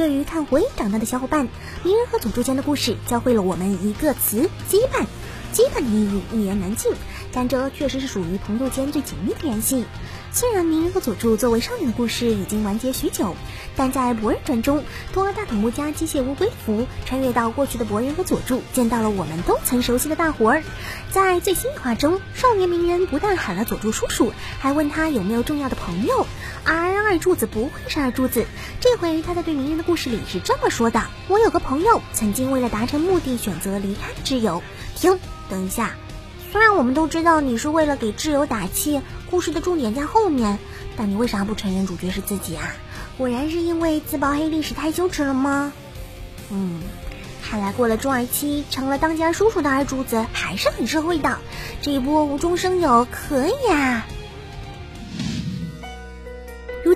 对于看火影长大的小伙伴，鸣人和佐助间的故事教会了我们一个词：羁绊。羁绊的意义一言难尽，但这确实是属于朋友间最紧密的联系。虽然鸣人和佐助作为少年的故事已经完结许久，但在《博人传》中，托大筒木家机械乌龟服穿越到过去的博人和佐助，见到了我们都曾熟悉的大伙儿。在最新一话中，少年鸣人不但喊了佐助叔叔，还问他有没有重要的朋友。而二柱子不愧是二柱子，这回他在对鸣人的故事里是这么说的：“我有个朋友，曾经为了达成目的选择离开挚友。”停，等一下。虽然我们都知道你是为了给挚友打气，故事的重点在后面，但你为啥不承认主角是自己啊？果然是因为自曝黑历史太羞耻了吗？嗯，看来过了中二期，成了当家叔叔的二柱子还是很社会的，这一波无中生有，可以啊。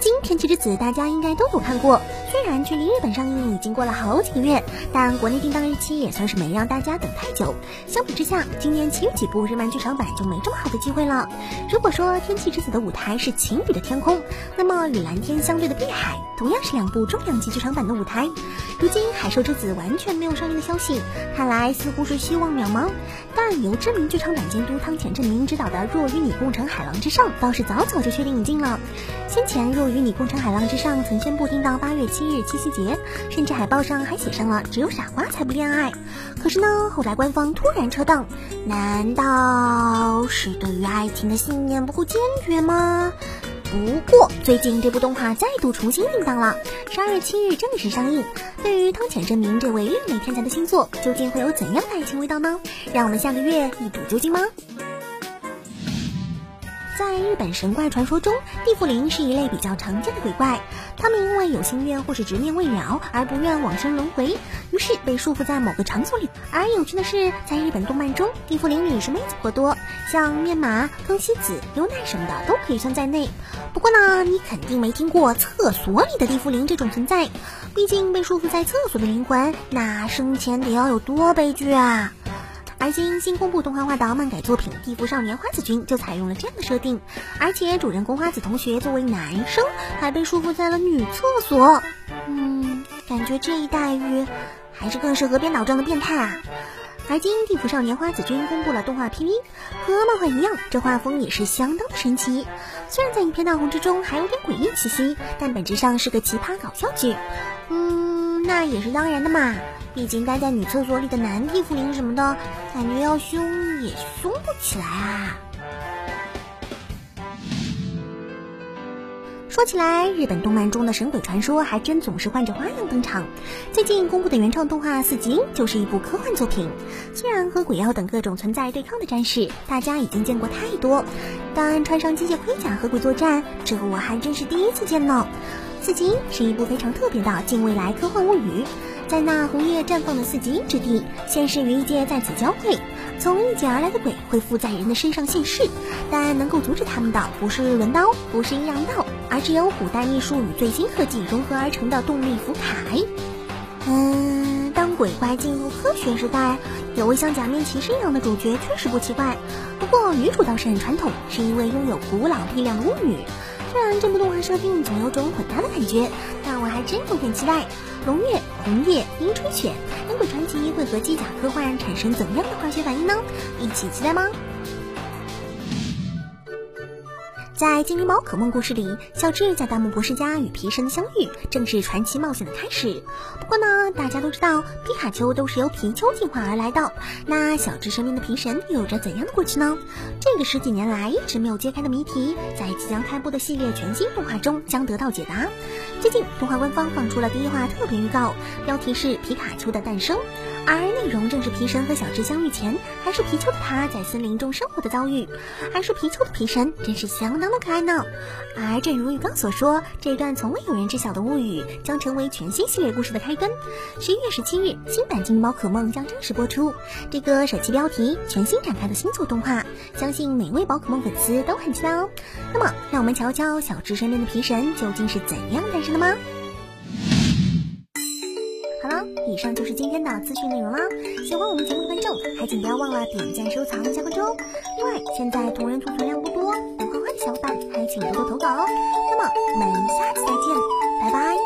今《天气之子》大家应该都有看过。虽然距离日本上映已经过了好几个月，但国内定档日期也算是没让大家等太久。相比之下，今年其余几部日漫剧场版就没这么好的机会了。如果说《天气之子》的舞台是晴雨的天空，那么与蓝天相对的碧海同样是两部重量级剧场版的舞台。如今《海兽之子》完全没有上映的消息，看来似乎是希望渺茫。但由知名剧场版监督汤浅证明执导的《若与你共乘海浪之上》倒是早早就确定引进了。先前《若与与你共乘海浪之上》曾宣布定到八月七。日七夕节，甚至海报上还写上了“只有傻瓜才不恋爱”。可是呢，后来官方突然撤档，难道是对于爱情的信念不够坚决吗？不过最近这部动画再度重新定档了，十二月七日正式上映。对于汤浅证明这位另类天才的新作，究竟会有怎样的爱情味道呢？让我们下个月一睹究竟吗？在日本神怪传说中，地缚灵是一类比较常见的鬼怪。他们因为有心愿或是执念未了而不愿往生轮回，于是被束缚在某个场所里。而有趣的是，在日本动漫中，地缚灵里是妹子颇多，像面马、更希子、优奈什么的都可以算在内。不过呢，你肯定没听过厕所里的地缚灵这种存在，毕竟被束缚在厕所的灵魂，那生前得要有多悲剧啊！而今新公布动画化的漫改作品《地缚少年花子君》就采用了这样的设定，而且主人公花子同学作为男生还被束缚在了女厕所。嗯，感觉这一待遇还是更适合编脑症的变态啊！而今《地缚少年花子君》公布了动画 PV，和漫画一样，这画风也是相当的神奇。虽然在一片大红之中还有点诡异气息，但本质上是个奇葩搞笑剧。嗯，那也是当然的嘛。毕竟待在女厕所里的男地缚灵什么的，感觉要凶也凶不起来啊。说起来，日本动漫中的神鬼传说还真总是换着花样登场。最近公布的原创动画《四季就是一部科幻作品。虽然和鬼妖等各种存在对抗的战士，大家已经见过太多，但穿上机械盔甲和鬼作战，这个我还真是第一次见呢。《四季是一部非常特别的近未来科幻物语。在那红叶绽放的四极之地，现实与异界在此交汇。从异界而来的鬼会附在人的身上现世，但能够阻止他们的不是轮刀，不是阴阳道，而是由古代秘术与最新科技融合而成的动力符铠。嗯，当鬼怪进入科学时代，有位像假面骑士一样的主角确实不奇怪。不过女主倒是很传统，是一位拥有古老力量的巫女。虽然这部动画设定总有种混搭的感觉，但我还真有点期待。龙月、红叶、樱吹雪，人鬼传奇会和机甲科幻产生怎样的化学反应呢？一起期待吗？在精灵宝可梦故事里，小智在大木博士家与皮神的相遇，正是传奇冒险的开始。不过呢，大家都知道皮卡丘都是由皮丘进化而来的，那小智身边的皮神又有着怎样的过去呢？这个十几年来一直没有揭开的谜题，在即将开播的系列全新动画中将得到解答。最近，动画官方放出了第一话特别预告，标题是《皮卡丘的诞生》。而内容正是皮神和小智相遇前，还是皮丘的他在森林中生活的遭遇。还是皮丘的皮神真是相当的可爱呢。而正如预告所说，这段从未有人知晓的物语将成为全新系列故事的开端。十一月十七日，新版精灵宝可梦将正式播出。这个舍弃标题全新展开的新作动画，相信每位宝可梦粉丝都很期待哦。那么，让我们瞧瞧小智身边的皮神究竟是怎样诞生的吗？好，以上就是今天的资讯内容啦。喜欢我们节目的观众，还请不要忘了点赞、收藏、加关注哦。另外，现在同人图存量不多，有画画的小伙伴还请多多投稿哦。那么，我们下期再见。拜拜